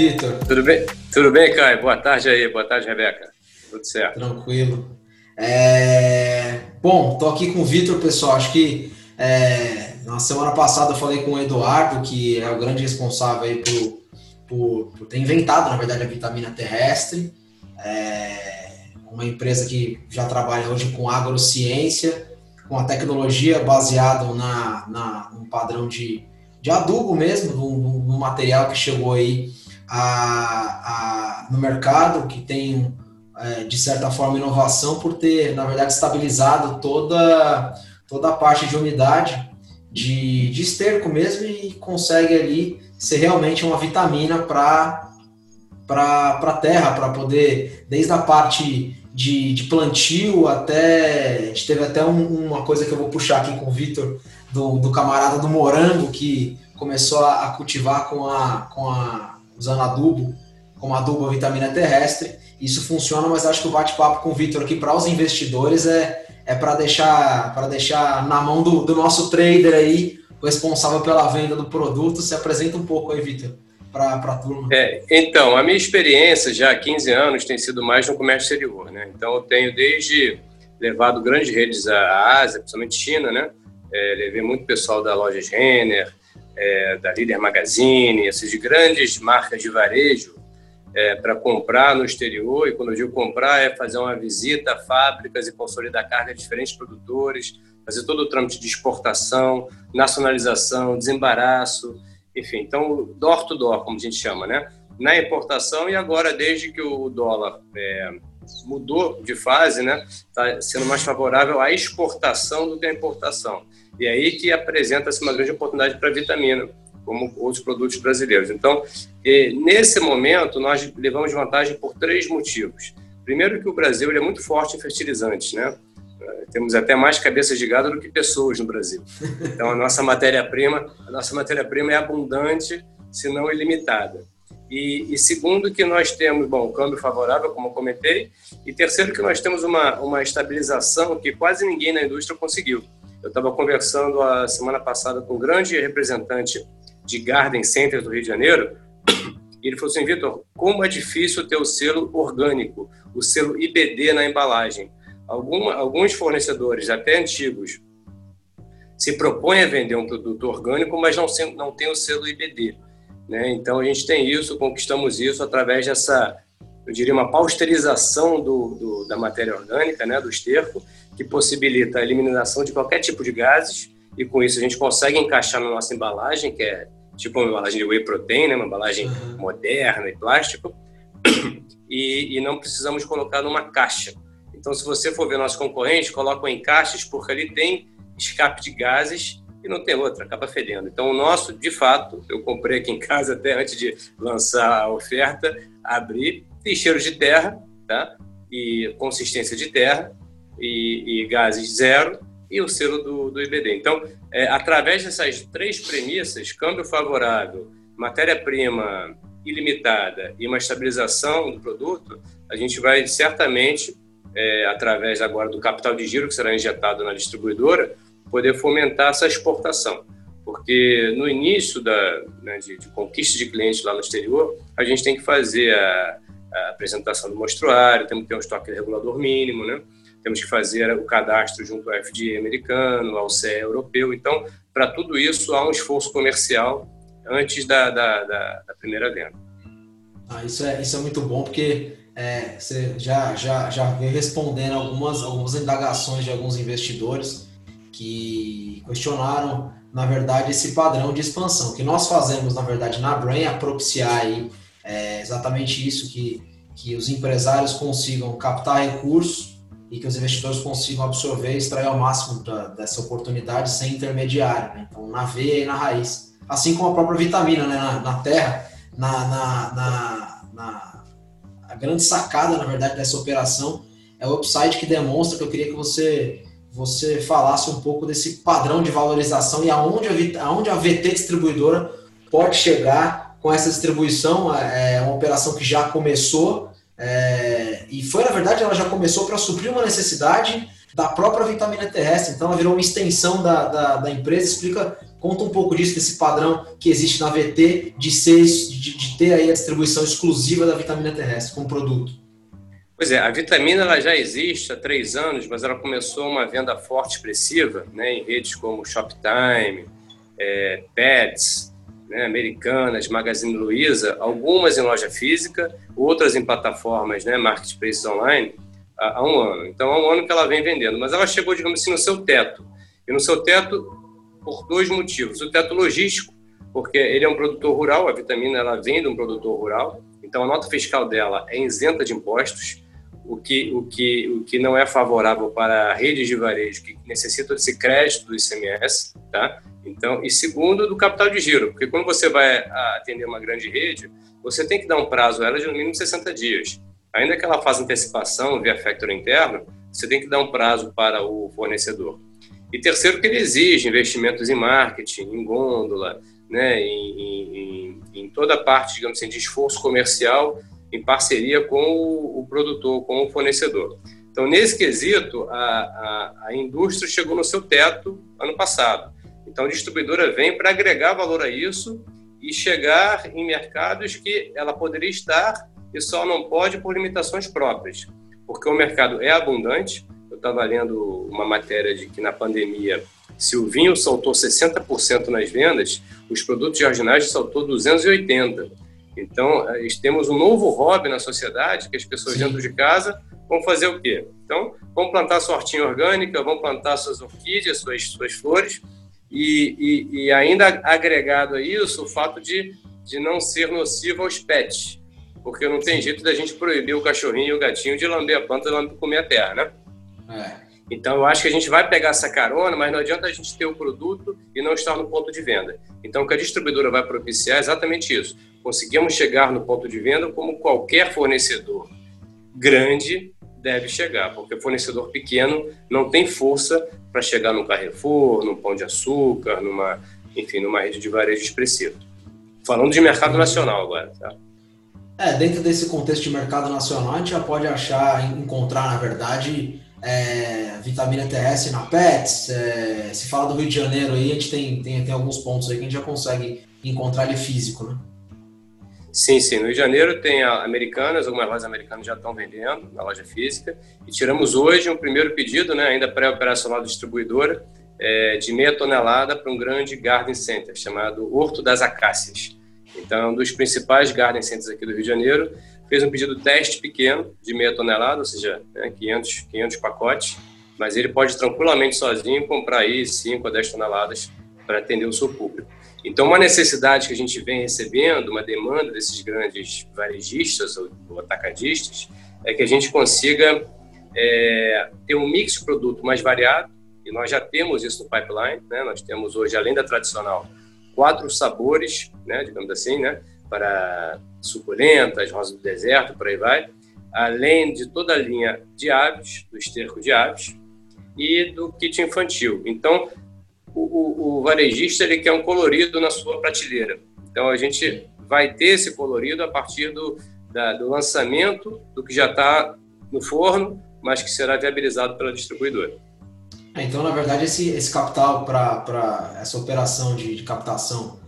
Vitor? Tudo bem? Tudo bem, Caio? Boa tarde aí, boa tarde, Rebeca. Tudo certo. Tranquilo. É... Bom, tô aqui com o Vitor, pessoal. Acho que é... na semana passada eu falei com o Eduardo, que é o grande responsável aí por, por, por ter inventado, na verdade, a vitamina terrestre. É... Uma empresa que já trabalha hoje com agrociência, com a tecnologia baseada na, na, num padrão de, de adubo mesmo, num, material que chegou aí a, a, no mercado, que tem é, de certa forma, inovação por ter, na verdade, estabilizado toda, toda a parte de umidade de, de esterco mesmo e consegue ali ser realmente uma vitamina para a terra, para poder, desde a parte de, de, plantio até. A gente teve até um, uma coisa que eu vou puxar aqui com o Vitor, do, do camarada do morango, que começou a, a cultivar com a, com a, usando adubo, como adubo a vitamina terrestre isso funciona, mas acho que o bate-papo com o Vitor aqui para os investidores é, é para deixar, para deixar na mão do, do nosso trader aí, responsável pela venda do produto. Se apresenta um pouco aí, Vitor, para a turma. É, então, a minha experiência já há 15 anos tem sido mais no comércio exterior. Né? Então, eu tenho desde levado grandes redes à Ásia, principalmente China, né? É, levei muito pessoal da loja Renner, é, da Líder Magazine, essas grandes marcas de varejo é, para comprar no exterior, e quando eu digo comprar, é fazer uma visita a fábricas e consolidar carga de diferentes produtores, fazer todo o trâmite de exportação, nacionalização, desembaraço, enfim, então, door to door, como a gente chama, né? Na importação e agora, desde que o dólar é, mudou de fase, né? Está sendo mais favorável à exportação do que à importação. E aí que apresenta-se uma grande oportunidade para a vitamina como outros produtos brasileiros. Então, nesse momento, nós levamos vantagem por três motivos. Primeiro que o Brasil é muito forte em fertilizantes, né? Eh, temos até mais cabeças de gado do que pessoas no Brasil. Então, a nossa matéria-prima, a nossa matéria-prima é abundante, se não ilimitada. E, e, segundo que nós temos, bom, câmbio favorável, como eu comentei, e terceiro que nós temos uma, uma estabilização que quase ninguém na indústria conseguiu. Eu estava conversando a semana passada com um grande representante de Garden Center do Rio de Janeiro, e ele falou assim, Vitor, como é difícil ter o selo orgânico, o selo IBD na embalagem. Alguma, alguns fornecedores, até antigos, se propõem a vender um produto orgânico, mas não, não tem o selo IBD. Né? Então, a gente tem isso, conquistamos isso através dessa, eu diria, uma pasteurização do, do, da matéria orgânica, né, do esterco, que possibilita a eliminação de qualquer tipo de gases, e com isso a gente consegue encaixar na nossa embalagem, que é tipo uma embalagem de whey protein, né? uma embalagem uhum. moderna e plástico, e, e, não precisamos colocar numa caixa. Então, se você for ver nossos concorrentes, colocam em caixas porque ali tem escape de gases e não tem outra, acaba fedendo. Então, o nosso, de fato, eu comprei aqui em casa até antes de lançar a oferta, abri, tem cheiro de terra, tá? E consistência de terra e, e gases zero e o selo do, do IBD. Então, é, através dessas três premissas, câmbio favorável, matéria-prima ilimitada e uma estabilização do produto, a gente vai certamente, é, através agora do capital de giro que será injetado na distribuidora, poder fomentar essa exportação. Porque no início da, né, de, de conquista de clientes lá no exterior, a gente tem que fazer a, a apresentação do mostruário, temos que ter um estoque regulador mínimo, né? Temos que fazer o cadastro junto ao FDA americano, ao CE europeu. Então, para tudo isso, há um esforço comercial antes da, da, da, da primeira venda. Ah, isso, é, isso é muito bom, porque é, você já, já, já veio respondendo algumas, algumas indagações de alguns investidores que questionaram, na verdade, esse padrão de expansão. O que nós fazemos, na verdade, na Brain é propiciar aí, é exatamente isso, que, que os empresários consigam captar recursos e que os investidores consigam absorver e extrair ao máximo da, dessa oportunidade sem intermediário, né? então na veia e na raiz. Assim como a própria vitamina né? na, na terra, na, na, na, na, a grande sacada, na verdade, dessa operação é o upside que demonstra que eu queria que você você falasse um pouco desse padrão de valorização e aonde a, aonde a VT distribuidora pode chegar com essa distribuição. É uma operação que já começou, é, e foi, na verdade, ela já começou para suprir uma necessidade da própria vitamina terrestre. Então, ela virou uma extensão da, da, da, empresa. Explica Conta um pouco disso, desse padrão que existe na VT de, ser, de, de ter aí a distribuição exclusiva da vitamina terrestre como produto. Pois é, a vitamina ela já existe há três anos, mas ela começou uma venda forte expressiva né, em redes como Shoptime, é, Pets, né, Americanas, Magazine Luiza, algumas em loja física, outras em plataformas, né, marketplaces online, há, há um ano. Então, há um ano que ela vem vendendo, mas ela chegou, digamos assim, no seu teto. E no seu teto, por dois motivos. O teto logístico, porque ele é um produtor rural, a vitamina ela vem de um produtor rural, então a nota fiscal dela é isenta de impostos, o que, o que, o que não é favorável para redes de varejo que necessitam desse crédito do ICMS, tá? Então, e segundo, do capital de giro, porque quando você vai atender uma grande rede, você tem que dar um prazo a ela de no mínimo 60 dias. Ainda que ela faça antecipação via factor interno, você tem que dar um prazo para o fornecedor. E terceiro, que ele exige investimentos em marketing, em gôndola, né, em, em, em toda a parte, digamos assim, de esforço comercial em parceria com o, o produtor, com o fornecedor. Então, nesse quesito, a, a, a, indústria chegou no seu teto ano passado. Então, a distribuidora vem para agregar valor a isso e chegar em mercados que ela poderia estar e só não pode por limitações próprias, porque o mercado é abundante. Eu estava lendo uma matéria de que na pandemia, se o vinho saltou 60% nas vendas, os produtos de saltou 280%. Então, eh, temos um novo hobby na sociedade, que as pessoas Sim. dentro de casa vão fazer o quê? Então, vão plantar sua hortinha orgânica, vão plantar suas orquídeas, suas, suas flores, e, e, e, ainda agregado a isso o fato de, de não ser nocivo aos pets, porque não tem jeito da gente proibir o cachorrinho e o gatinho de lamber a planta e comer a terra, né? É. Então, eu acho que a gente vai pegar essa carona, mas não adianta a gente ter o produto e não estar no ponto de venda. Então, o que a distribuidora vai propiciar é exatamente isso conseguimos chegar no ponto de venda como qualquer fornecedor grande deve chegar, porque fornecedor pequeno não tem força para chegar no Carrefour, no Pão de Açúcar, numa, enfim, numa rede de varejo expressiva. Falando de mercado nacional agora, tá? É, dentro desse contexto de mercado nacional, a gente já pode achar, encontrar, na verdade, é, vitamina TS na PETS. É, se fala do Rio de Janeiro aí, a gente tem, tem, tem alguns pontos aí que a gente já consegue encontrar ele físico, né? Sim, sim. No Rio de Janeiro tem a Americanas, algumas lojas americanas já estão vendendo na loja física. E tiramos hoje um primeiro pedido, né, ainda pré-operacional distribuidora, é, de meia tonelada para um grande garden center chamado Horto das Acácias. Então, um dos principais garden centers aqui do Rio de Janeiro fez um pedido teste pequeno de meia tonelada, ou seja, né, 500, 500 pacotes, mas ele pode tranquilamente sozinho comprar aí 5 a 10 toneladas para atender o seu público. Então, uma necessidade que a gente vem recebendo, uma demanda desses grandes varejistas ou, atacadistas, é que a gente consiga é, ter um mix de produto mais variado, e nós já temos isso no pipeline, né? nós temos hoje, além da tradicional, quatro sabores, né, digamos assim, né, para suculentas, rosa do deserto, por aí vai, além de toda a linha de aves, do esterco de aves, e do kit infantil. Então, o, o, varejista ele quer um colorido na sua prateleira. Então a gente vai ter esse colorido a partir do, da, do lançamento do que já está no forno, mas que será viabilizado pela distribuidora. É, então, na verdade, esse, esse capital para essa operação de, de captação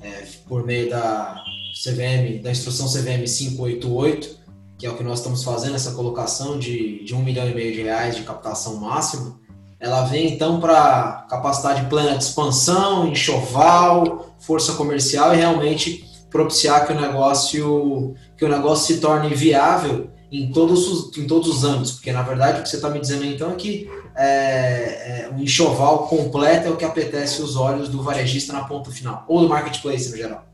é, por meio da CVM, da instrução CVM 588, que é o que nós estamos fazendo, essa colocação de, de um milhão e meio de reais de captação máxima, ela vem então para capacidade plena de expansão, enxoval, força comercial e realmente propiciar que o negócio que o negócio se torne viável em todos os, em todos os âmbitos, porque na verdade o que você está me dizendo então é que é, é, o enxoval completo é o que apetece os olhos do varejista na ponta final, ou do marketplace no geral.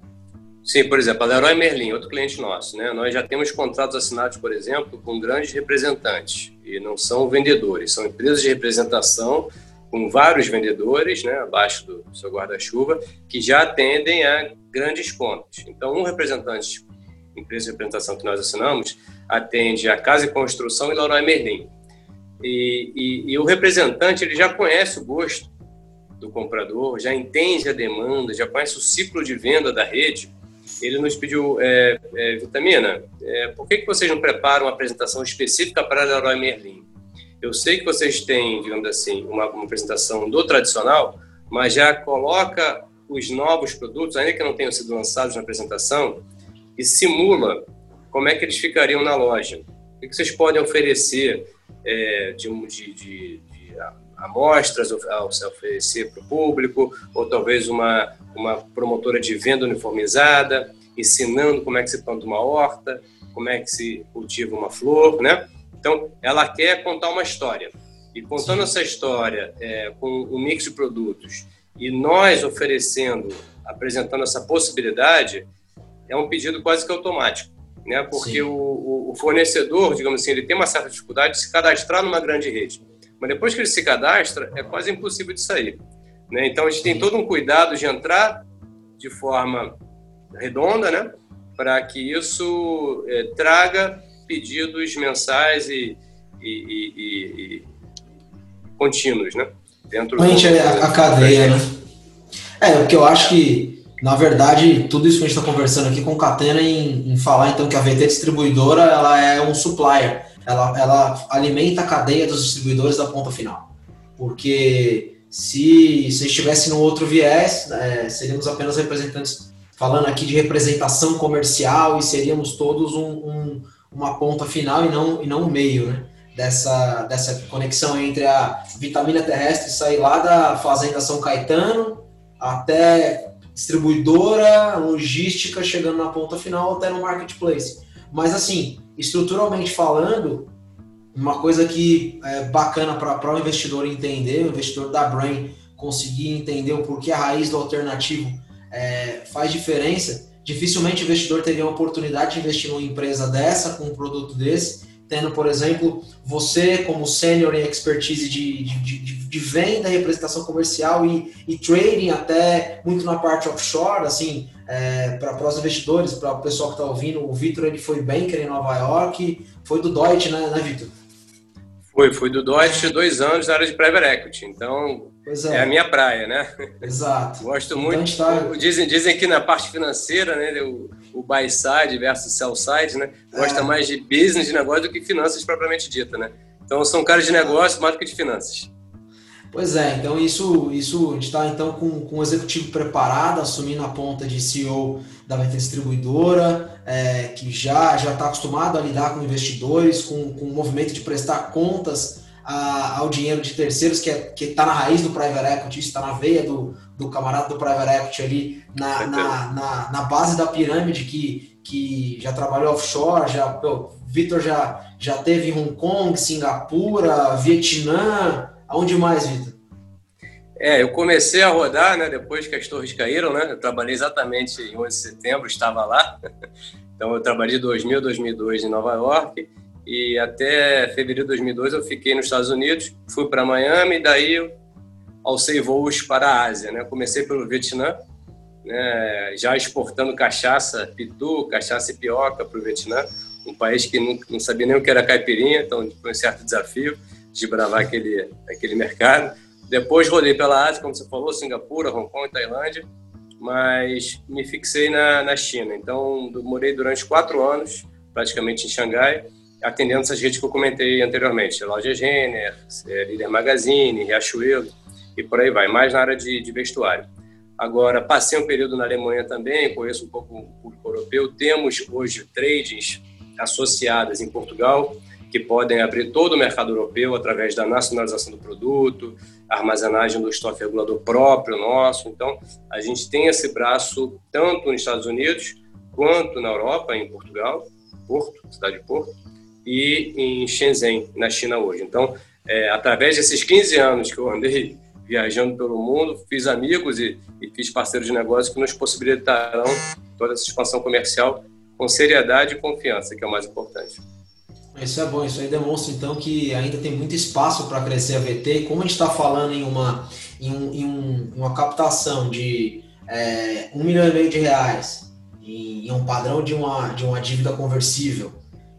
Sim, por exemplo, a Leroy Merlin, outro cliente nosso, né? Nós já temos contratos assinados, por exemplo, com grandes representantes e não são vendedores, são empresas de representação com vários vendedores, né, abaixo do seu guarda-chuva, que já atendem a grandes contas. Então, um representante, empresa de representação que nós assinamos, atende a Casa e Construção e Leroy Merlin. E, e, e o representante ele já conhece o gosto do comprador, já entende a demanda, já conhece o ciclo de venda da rede ele nos pediu, é, é, Vitamina, é, por que, que vocês não preparam uma apresentação específica para Leroy Merlin? Eu sei que vocês têm, digamos assim, uma, uma apresentação do tradicional, mas já coloca os novos produtos, ainda que não tenham sido lançados na apresentação, e simula como é que eles ficariam na loja. O que vocês podem oferecer é, de, de, de, de amostras oferecer para o público, ou talvez uma, uma promotora de venda uniformizada, ensinando como é que se planta uma horta, como é que se cultiva uma flor, né? Então, ela quer contar uma história. E contando Sim. essa história é, com um mix de produtos e nós oferecendo, apresentando essa possibilidade, é um pedido quase que automático, né? Porque o, o, fornecedor, digamos assim, ele tem uma certa dificuldade de se cadastrar numa grande rede. Mas depois que ele se cadastra, é quase impossível de sair. Né? Então, a gente tem todo um cuidado de entrar de forma redonda, né? Para que isso é, traga pedidos mensais e, e, e, e contínuos, né? Dentro do, a, a cadeia, né? É, porque eu acho que, na verdade, tudo isso que a gente está conversando aqui concatena em, em falar, então, que a VT distribuidora, ela é um supplier. Ela, ela alimenta a cadeia dos distribuidores da ponta final. Porque se, se estivesse no outro viés, é, seríamos apenas representantes, falando aqui de representação comercial e seríamos todos um, um, uma ponta final e não, e não um meio, né? dessa, dessa conexão entre a vitamina terrestre sair lá da Fazenda São Caetano até distribuidora, logística, chegando na ponta final até no marketplace. Mas assim, estruturalmente falando, uma coisa que é bacana para o investidor entender, o investidor da Brain conseguir entender o porquê a raiz do alternativo é, faz diferença, dificilmente o investidor teria uma oportunidade de investir numa empresa dessa, com um produto desse, tendo, por exemplo, você como sênior em expertise de, de, de, de, venda, representação comercial e, e trading, até muito na parte offshore, assim, é, para os investidores, para o pessoal que está ouvindo, o Vitor ele foi banker em Nova York, foi do Deutsche, né, né Vitor? Foi, foi do Deutsche dois anos na área de private equity, então é. é. a minha praia, né? Exato. Gosto então, muito. Tá... Dizem, dizem que na parte financeira, né, o, o buy side versus sell side, né, gosta é. mais de business de negócio do que finanças propriamente dita, né? Então são caras de negócio mais do que de finanças. Pois é, então isso, isso a gente está então com, com o executivo preparado, assumindo a ponta de CEO da VT Distribuidora, é, que já já está acostumado a lidar com investidores, com, com o movimento de prestar contas a, ao dinheiro de terceiros, que é, está na raiz do private equity, está na veia do, do camarada do private equity ali, na, na, na, na, base da pirâmide que, que já trabalhou offshore, já, Vitor já, já teve em Hong Kong, Singapura, Vietnã, aonde mais, Vitor? É, eu comecei a rodar, né, depois que as torres caíram, né, eu trabalhei exatamente em 11 de setembro, estava lá, então eu trabalhei de 2000 a 2002 em Nova York, e até fevereiro de 2002 eu fiquei nos Estados Unidos, fui para Miami, e daí alcei voos para a Ásia. Né? Comecei pelo Vietnã, né? já exportando cachaça pitu, cachaça pioca para o Vietnã, um país que não, não, sabia nem o que era caipirinha, então foi um certo desafio de bravar aquele, aquele mercado. Depois rodei pela Ásia, como você falou, Singapura, Hong Kong, Tailândia, mas me fixei na, na China. Então, morei durante quatro anos, praticamente em Xangai, atendendo essas redes que eu comentei anteriormente, Loja Renner, é, Líder Magazine, Riachuelo e por aí vai, mais na área de, de vestuário. Agora, passei um período na Alemanha também, conheço um pouco o público europeu. Temos hoje tradings associadas em Portugal, que podem abrir todo o mercado europeu através da nacionalização do produto, armazenagem do estoque regulador próprio nosso. Então, a gente tem esse braço tanto nos Estados Unidos quanto na Europa, em Portugal, Porto, cidade de Porto, e em Shenzhen, na China hoje. Então, é, através desses 15 anos que eu andei viajando pelo mundo, fiz amigos e, e fiz parceiros de negócio que nos possibilitarão toda essa expansão comercial com seriedade e confiança, que é o mais importante. Isso é bom, isso aí demonstra então que ainda tem muito espaço para crescer a VT. E como a gente está falando em uma, em, um, em um, uma captação de é, um milhão e meio de reais, em, em, um padrão de uma, de uma dívida conversível,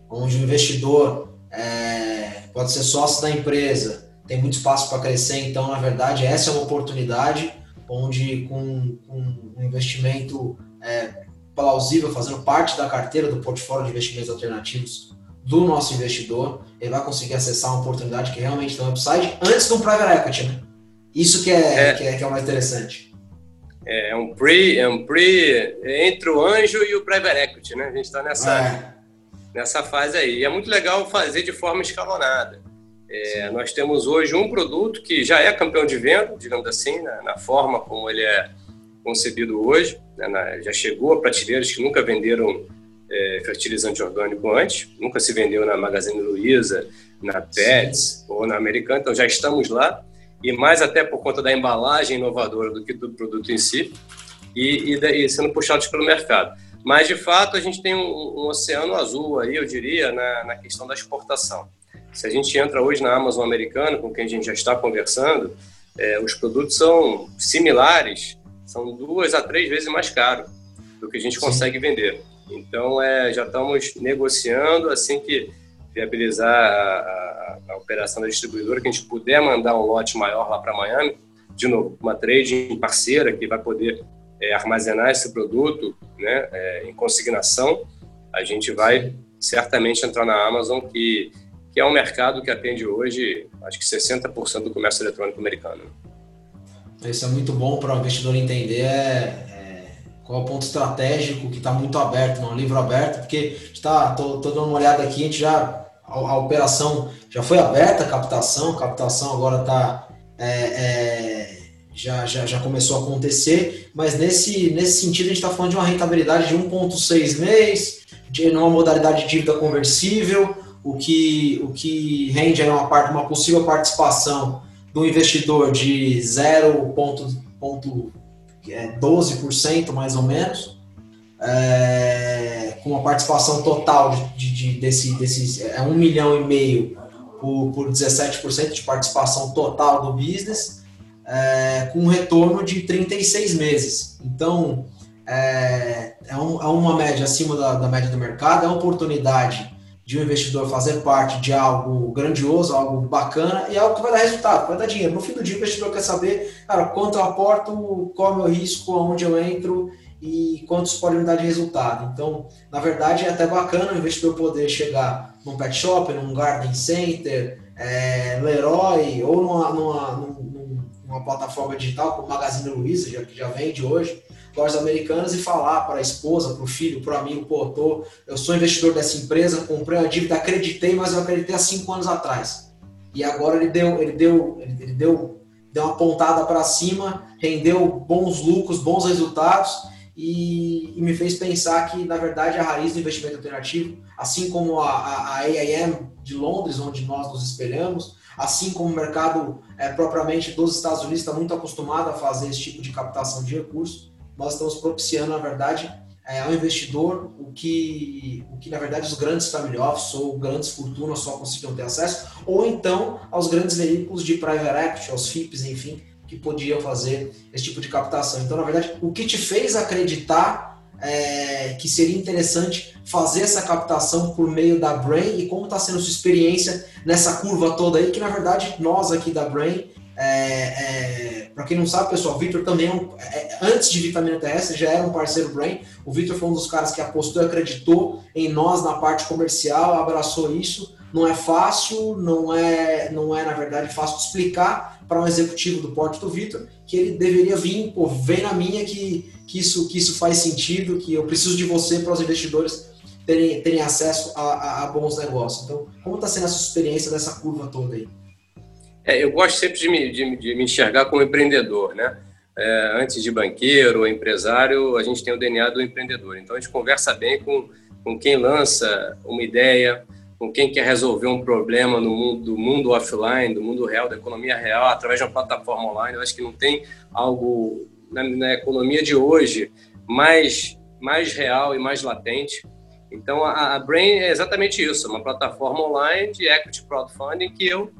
onde o investidor é, pode ser sócio da empresa, tem muito espaço para crescer, então, na verdade, essa é uma oportunidade onde, com, com um investimento é, plausível, fazendo parte da carteira do portfólio de investimentos alternativos do nosso investidor, ele vai conseguir acessar uma oportunidade que realmente tem um upside antes do private equity, né? Isso que é, é. Que, é que é o mais interessante. é um pre, é um pre entre o anjo e o private equity, né? A gente está nessa, é. nessa fase aí. E é muito legal fazer de forma escalonada. É, nós temos hoje um produto que já é campeão de venda, digamos assim, na, na forma como ele é concebido hoje. Né? Na, já chegou a prateleiras que nunca venderam é, fertilizante orgânico antes, nunca se vendeu na Magazine Luiza, na Pets ou na Americana, então já estamos lá e mais até por conta da embalagem inovadora do que do produto em si, e, e, e sendo puxados pelo mercado. Mas, de fato, a gente tem um, um oceano azul aí, eu diria, na, na, questão da exportação. Se a gente entra hoje na Amazon americana, com quem a gente já está conversando, é, os produtos são similares, são duas a três vezes mais caros do que a gente consegue vender. Então, é, já estamos negociando assim que viabilizar a, a, a, operação da distribuidora, que a gente puder mandar um lote maior lá para Miami, de novo, uma trading parceira que vai poder é, armazenar esse produto né, é, em consignação, a gente vai certamente entrar na Amazon, que, que é um mercado que atende hoje, acho que 60% do comércio eletrônico americano. Isso é muito bom para o investidor entender é, qual é o ponto estratégico que está muito aberto, não é um livro aberto, porque está, tô, tô dando uma olhada aqui, a gente já a, a operação já foi aberta, a captação, a captação agora está é, é, já, já, já começou a acontecer, mas nesse, nesse sentido a gente está falando de uma rentabilidade de 1,6 mês, de numa modalidade de dívida conversível, o que, o que rende uma, parte, uma possível participação do investidor de 0,12% é 12% mais ou menos, é, com uma participação total de, de, desse, desses é um milhão e meio por, por 17% de participação total do business, é, com um retorno de 36 meses. Então, é, é, um, é uma média acima da, da média do mercado, é uma oportunidade de um investidor fazer parte de algo grandioso, algo bacana e algo que vai dar resultado, vai dar dinheiro. No fim do dia, o investidor quer saber, cara, quanto eu aporto, qual é o meu risco, aonde eu entro e quantos podem me dar de resultado. Então, na verdade, é até bacana o investidor poder chegar num pet shop, num garden center, é, Leroy ou numa, numa, numa, numa plataforma digital como Magazine Luiza, já, que já vende hoje, lojas americanas e falar para a esposa, para o filho, para o amigo, pô, tô, eu sou investidor dessa empresa, comprei uma dívida, acreditei, mas eu acreditei há cinco anos atrás. E agora ele deu, ele deu, ele deu, deu uma pontada para cima, rendeu bons lucros, bons resultados e, e, me fez pensar que, na verdade, a raiz do investimento alternativo, assim como a, a, a AIM de Londres, onde nós nos espelhamos, assim como o mercado é, propriamente dos Estados Unidos está muito acostumado a fazer esse tipo de captação de recursos, nós estamos propiciando, na verdade, é, ao investidor o que, o que, na verdade, os grandes family office ou grandes fortunas só conseguiam ter acesso, ou então aos grandes veículos de private equity, aos FIPs, enfim, que podiam fazer esse tipo de captação. Então, na verdade, o que te fez acreditar é, que seria interessante fazer essa captação por meio da Brain e como está sendo sua experiência nessa curva toda aí, que na verdade nós aqui da Brain é, é, para quem não sabe, pessoal, o Victor também é, um, é, antes de Vitamina TS já era um parceiro Brain. O Victor foi um dos caras que apostou e acreditou em nós na parte comercial, abraçou isso. Não é fácil, não é, não é na verdade fácil explicar para um executivo do porte do Victor que ele deveria vir, pô, vem na minha que, que, isso, que isso faz sentido, que eu preciso de você para os investidores terem, terem acesso a, a, a bons negócios. Então, como está sendo essa experiência dessa curva toda aí? É, eu gosto sempre de me, de, de me enxergar como empreendedor, né? É, antes de banqueiro ou empresário, a gente tem o DNA do empreendedor. Então a gente conversa bem com, com quem lança uma ideia, com quem quer resolver um problema no mundo do mundo offline, do mundo real, da economia real, através de uma plataforma online. Eu acho que não tem algo na, na economia de hoje mais mais real e mais latente. Então a, a Brain é exatamente isso, uma plataforma online de equity crowdfunding que eu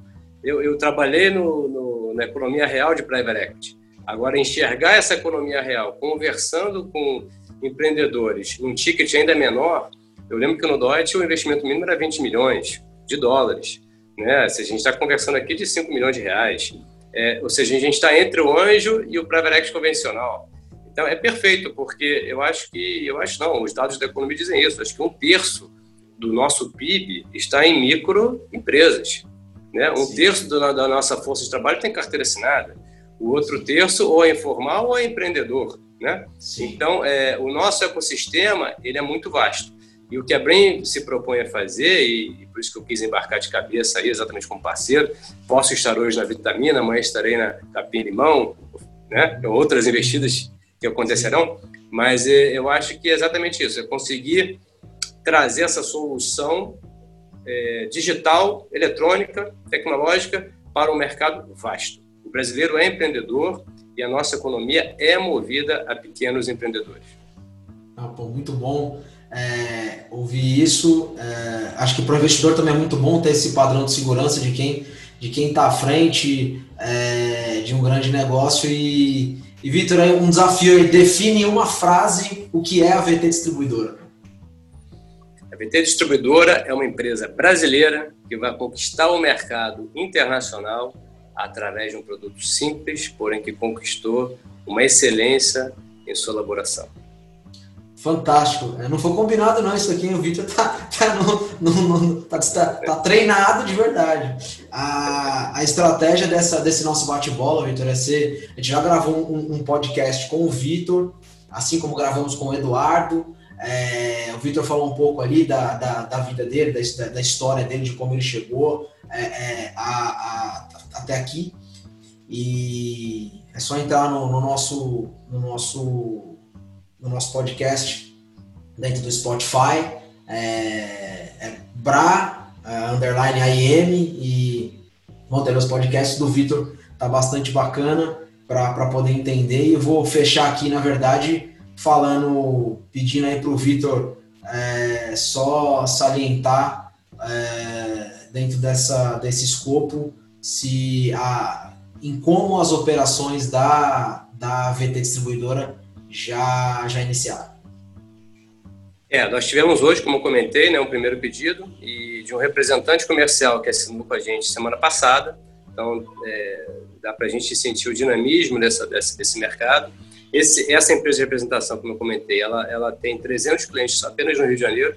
eu, eu trabalhei no, no, na economia real de private equity. Agora, enxergar essa economia real, conversando com empreendedores, um ticket ainda menor, eu lembro que no Deutsche o investimento mínimo era 20 milhões de dólares. Né? Se a gente está conversando aqui de 5 milhões de reais. É, ou seja, a gente está entre o anjo e o private equity convencional. Então, é perfeito, porque eu acho que, eu acho não, os dados da economia dizem isso, acho que um terço do nosso PIB está em microempresas. Né? Um Sim. terço da, da, nossa força de trabalho tem carteira assinada. O outro terço ou é informal ou é empreendedor, né? Então, é, o nosso ecossistema ele é muito vasto. E o que a Brain se propõe a fazer, e, e, por isso que eu quis embarcar de cabeça aí, exatamente como parceiro, posso estar hoje na Vitamina, amanhã estarei na Capim Limão, né? outras investidas que acontecerão, mas é, eu acho que é exatamente isso, é conseguir trazer essa solução é, digital, eletrônica, tecnológica para um mercado vasto. O brasileiro é empreendedor e a nossa economia é movida a pequenos empreendedores. Ah, pô, muito bom é, ouvir isso. É, acho que para o investidor também é muito bom ter esse padrão de segurança de quem de quem está à frente é, de um grande negócio e, e Vitor, um desafio aí, define uma frase o que é a VT Distribuidora. VT Distribuidora é uma empresa brasileira que vai conquistar o mercado internacional através de um produto simples, porém que conquistou uma excelência em sua elaboração. Fantástico. Não foi combinado não isso aqui, o Vitor tá, tá, no, no, no, tá, tá, tá, treinado de verdade. A, a estratégia dessa, desse nosso bate-bola, Vitor, é ser... A gente já gravou um, um podcast com o Vitor, assim como gravamos com o Eduardo. É, o Vitor falou um pouco ali da, da, da vida dele, da, da, história dele, de como ele chegou é, é, a, a, até aqui. E é só entrar no, no nosso... No nosso no nosso podcast dentro do Spotify. É, é Bra, uh, underline IM e vão ter os podcasts do Vitor, tá bastante bacana para poder entender. E eu vou fechar aqui, na verdade, falando, pedindo aí para o Vitor é, só salientar é, dentro dessa, desse escopo se a, em como as operações da, da VT Distribuidora já, já iniciaram? É, nós tivemos hoje, como comentei, né, um primeiro pedido e de um representante comercial que assinou com a gente semana passada. Então, é, dá para a gente sentir o dinamismo dessa, desse mercado. Esse, essa empresa de representação, como eu comentei, ela, ela tem 300 clientes apenas no Rio de Janeiro.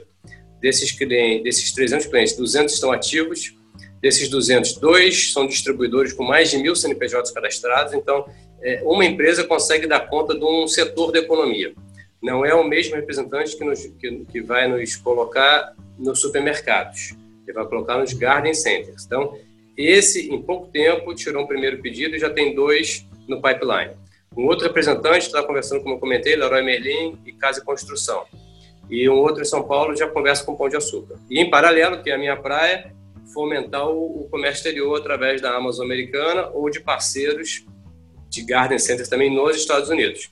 Desses, clientes, desses 300 clientes, 200 estão ativos. Desses 200, dois são distribuidores com mais de mil CNPJs cadastrados. Então, é, uma empresa consegue dar conta de um setor da economia. Não é o mesmo representante que, nos, que, que vai nos colocar nos supermercados, ele vai colocar nos garden centers. Então, esse, em pouco tempo, tirou um primeiro pedido e já tem dois no pipeline. Um outro representante está conversando, como eu comentei, Leroy Merlin e Casa e Construção. E um outro em São Paulo já conversa com Pão de Açúcar. E, em paralelo, que é a minha praia, fomentar o, comércio exterior através da Amazon americana ou de parceiros de garden centers também nos Estados Unidos.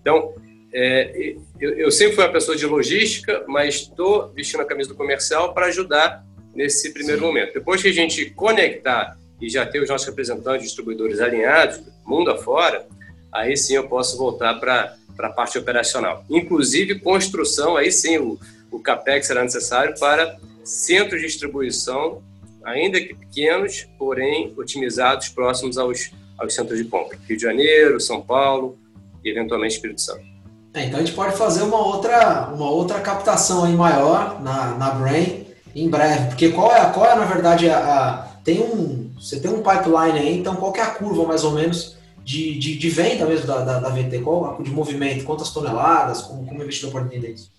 Então, é, eu, eu, sempre fui uma pessoa de logística, mas estou vestindo a camisa do comercial para ajudar nesse primeiro Sim. momento. Depois que a gente conectar e já ter os nossos representantes, distribuidores alinhados, mundo afora, aí sim eu posso voltar para a parte operacional. Inclusive, construção, aí sim o, o CAPEX será necessário para centros de distribuição, ainda que pequenos, porém otimizados, próximos aos aos centros de compra. Rio de Janeiro, São Paulo e eventualmente Espírito Santo. É, então a gente pode fazer uma outra, uma outra captação aí maior na, na Brain em breve, porque qual é, qual é na verdade a, a, tem um você tem um pipeline aí, então qual é a curva mais ou menos de, de, de venda mesmo da, da, da, VT, qual de movimento, quantas toneladas, como, como o investidor pode entender isso?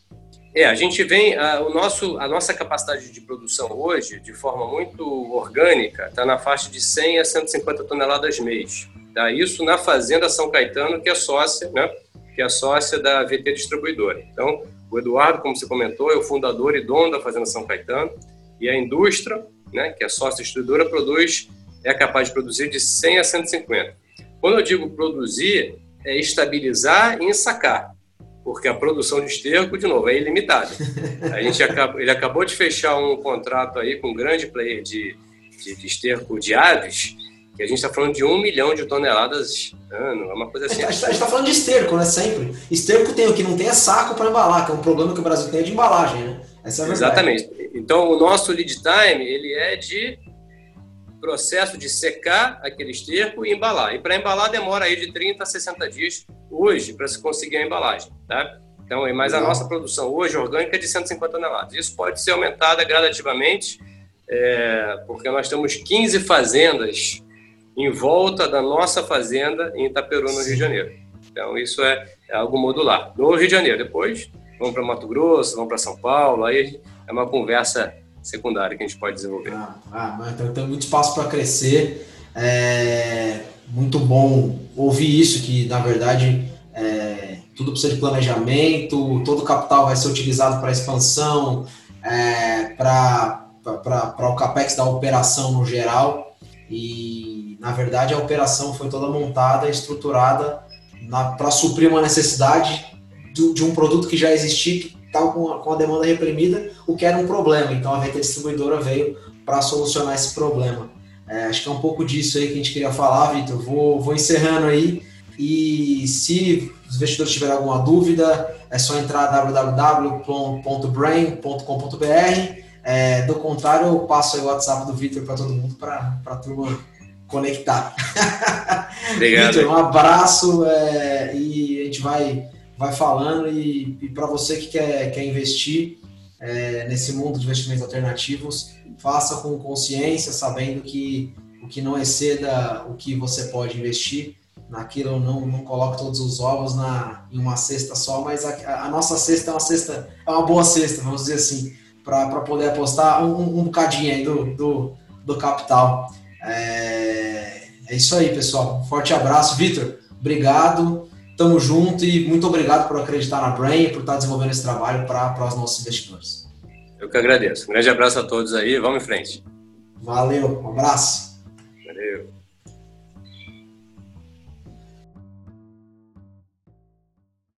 É, a gente vem, a, o nosso, a nossa capacidade de produção hoje, de forma muito orgânica, está na faixa de 100 a 150 toneladas mês. Tá? Isso na Fazenda São Caetano, que é sócia, né? que é sócia da VT Distribuidora. Então, o Eduardo, como você comentou, é o fundador e dono da Fazenda São Caetano, e a indústria, né, que é sócia distribuidora, produz, é capaz de produzir de 100 a 150. Quando eu digo produzir, é estabilizar e ensacar porque a produção de esterco, de novo, é ilimitada. A gente acabou, ele acabou de fechar um contrato aí com um grande player de, de, de esterco de aves, que a gente está falando de um milhão de toneladas ano, é uma coisa assim. A gente está tá falando de esterco, né? Sempre. Esterco tem o que não tem é saco para embalar, que é um problema que o Brasil tem é de embalagem, né? Essa é a Exatamente. Então, o nosso lead time, ele é de processo de secar aquele esterco e embalar. E para embalar demora aí de 30 a 60 dias hoje para se conseguir a embalagem, tá? Então, mas a nossa produção hoje orgânica é de 150 toneladas. Isso pode ser aumentada gradativamente, é, porque nós temos 15 fazendas em volta da nossa fazenda em Itaperu, no. Rio de Janeiro. Então, isso é, é, algo modular. No Rio de Janeiro, depois vamos para Mato Grosso, vamos para São Paulo, aí é uma conversa secundária que a gente pode desenvolver. Ah, ah então tem muito espaço para crescer. É muito bom ouvir isso, que na verdade é, tudo precisa de planejamento, todo o capital vai ser utilizado para expansão, é, para o capex da operação no geral. E na verdade a operação foi toda montada, estruturada para suprir uma necessidade de um produto que já existia, estava com, com a demanda reprimida, o que era um problema. Então a VT Distribuidora veio para solucionar esse problema. É, acho que é um pouco disso aí que a gente queria falar, Vitor. Vou, vou encerrando aí. E se os investidores tiverem alguma dúvida, é só entrar www.brain.com.br. É, do contrário, eu passo o WhatsApp do Vitor para todo mundo para a turma conectar. Obrigado. Vitor, um abraço é, e a gente vai, vai falando. E, e para você que quer, quer investir é, nesse mundo de investimentos alternativos, faça com consciência, sabendo que o que não exceda o que você pode investir naquilo, não, não coloque todos os ovos na, em uma cesta só, mas a, a nossa cesta é uma cesta, é uma boa cesta, vamos dizer assim, para poder apostar um, um bocadinho aí do, do, do capital. É, é isso aí, pessoal. Forte abraço, Vitor. Obrigado, tamo junto e muito obrigado por acreditar na Brain e por estar desenvolvendo esse trabalho para os nossos investidores. Eu que agradeço. Um grande abraço a todos aí. Vamos em frente. Valeu. Um abraço. Valeu.